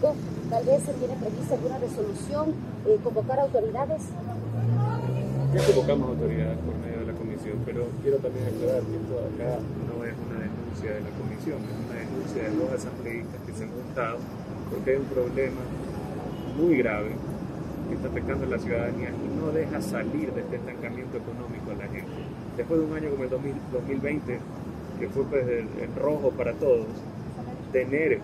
eléctrico. Tal vez se tiene prevista alguna resolución, eh, convocar autoridades. Ya convocamos autoridades por medio de la comisión, pero quiero también aclarar que esto acá no es una denuncia de la comisión, es una denuncia de dos asambleístas que se han juntado porque hay un problema muy grave que está afectando a la ciudadanía y no deja salir de este estancamiento económico a la gente. Después de un año como el 2020, que fue pues el, rojo para todos, tener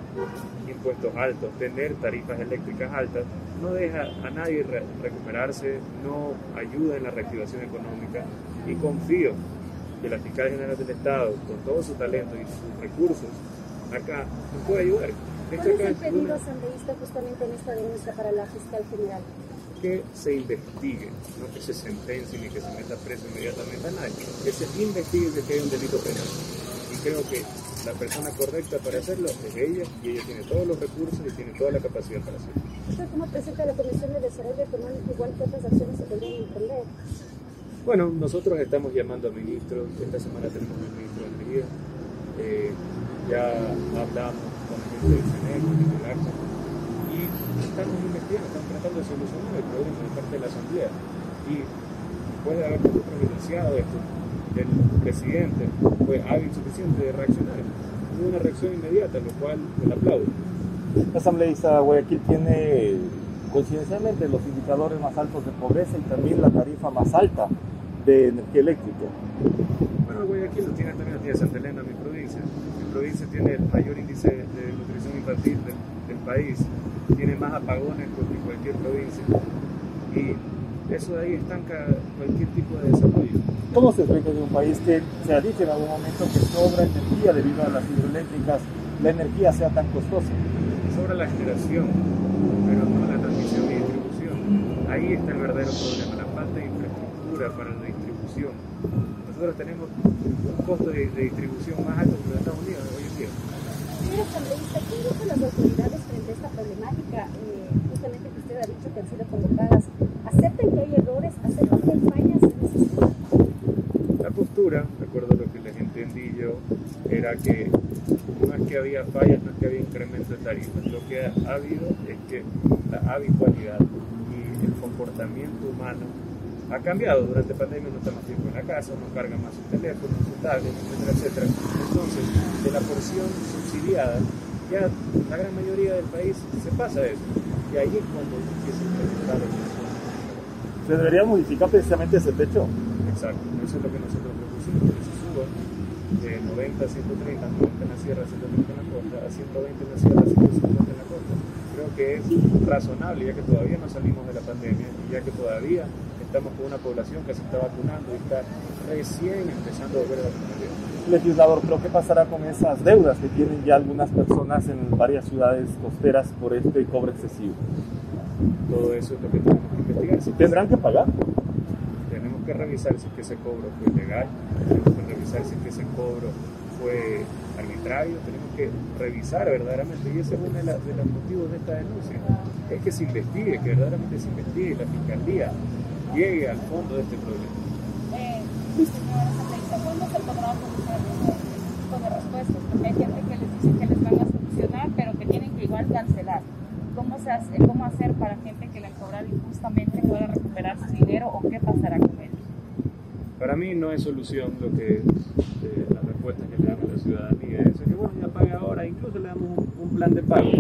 impuestos altos, tener tarifas eléctricas altas, no deja a nadie recuperarse, no ayuda en la reactivación económica y confío que la fiscal general del Estado, con todo su talento y sus recursos, acá nos puede ayudar. ¿Cuál es el pedido asambleísta justamente en esta denuncia para la fiscal general? Que se investigue, no que se sentencie ni que se meta preso inmediatamente a nadie, que se investigue que hay un delito penal. Creo que la persona correcta para hacerlo es ella y ella tiene todos los recursos y tiene toda la capacidad para hacerlo. ¿Usted cómo presenta la Comisión de Desarrollo Económico igual que otras acciones se podrían emprender? Bueno, nosotros estamos llamando a ministros, esta semana tenemos el ministro de Energía, eh, ya hablamos con el gente del CNE, y estamos investigando, estamos tratando de solucionar el problema de parte de la Asamblea. Y después de haber evidenciado esto, el presidente fue hábil suficiente de reaccionar. Hubo una reacción inmediata, lo cual le aplaudo. La asambleísta Guayaquil tiene coincidencialmente los indicadores más altos de pobreza y también la tarifa más alta de energía eléctrica. Bueno, Guayaquil lo tiene también de Santa Elena, mi provincia. Mi provincia tiene el mayor índice de nutrición infantil del, del país, tiene más apagones que cualquier provincia. Y eso de ahí estanca cualquier tipo de desarrollo. ¿Cómo se explica de un país que se ha dicho en algún momento que sobra energía debido a las hidroeléctricas, la energía sea tan costosa? Sobra la generación, pero no la transmisión y distribución. Ahí está el verdadero problema, la falta de infraestructura para la distribución. Nosotros tenemos un costo de, distribución más alto que los Estados Unidos hoy en día. Señor asambleísta, ¿qué dicen las autoridades frente a esta problemática? Eh, justamente que usted ha dicho que han sido convocadas acepten que hay errores, acepten que hay fallas en ese sistema. La postura, recuerdo lo que les entendí yo, era que no es que había fallas, no es que había incremento de tarifas, lo que ha habido es que la habitualidad y el comportamiento humano ha cambiado durante la pandemia, no está más tiempo en la casa, no carga más su teléfono, su tablet, etcétera, etcétera. Entonces, de la porción subsidiada, ya la gran mayoría del país se pasa eso. Y ahí es cuando empieza a incrementar el se debería modificar precisamente ese techo. Exacto, eso es lo que nosotros propusimos, que se suba de 90 a 130, 90 en la sierra, 130 en la costa, a 120 en la sierra, 150 en la costa. Creo que es razonable ya que todavía no salimos de la pandemia y ya que todavía estamos con una población que se está vacunando y está recién empezando a volver a vacunar. Legislador, pero ¿qué pasará con esas deudas que tienen ya algunas personas en varias ciudades costeras por este cobro excesivo? Todo eso es lo que tenemos que investigar. ¿Tendrán que pagar? Que revisar si ese cobro fue legal, tenemos que revisar si ese cobro fue arbitrario, tenemos que revisar verdaderamente, y ese es uno de, los motivos de esta denuncia, es que se investigue, que verdaderamente se investigue, la fiscalía llegue al fondo de este problema. Eh, ¿cuándo se podrá tipo de respuestas? Porque hay gente que les dice que les van a solucionar, pero que tienen que igual cancelar cómo, se hace, cómo hacer para gente que le han cobrado injustamente pueda recuperar su dinero o qué pasará con ellos. Para mí no es solución lo que eh, la respuesta que le damos a la ciudadanía es que bueno, ya pague ahora, incluso le damos un, plan de pago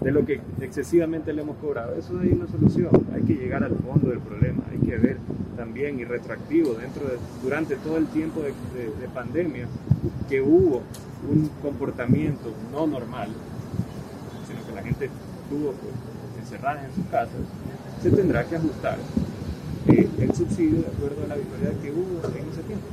de lo que excesivamente le hemos cobrado. Eso es una solución. Hay que llegar al fondo del problema. Hay que ver también y retroactivo dentro de, durante todo el tiempo de, de pandemia que hubo un comportamiento no normal, sino que la gente estuvo encerradas en sus casas, se tendrá que ajustar el subsidio de acuerdo a la habitualidad que hubo en ese tiempo.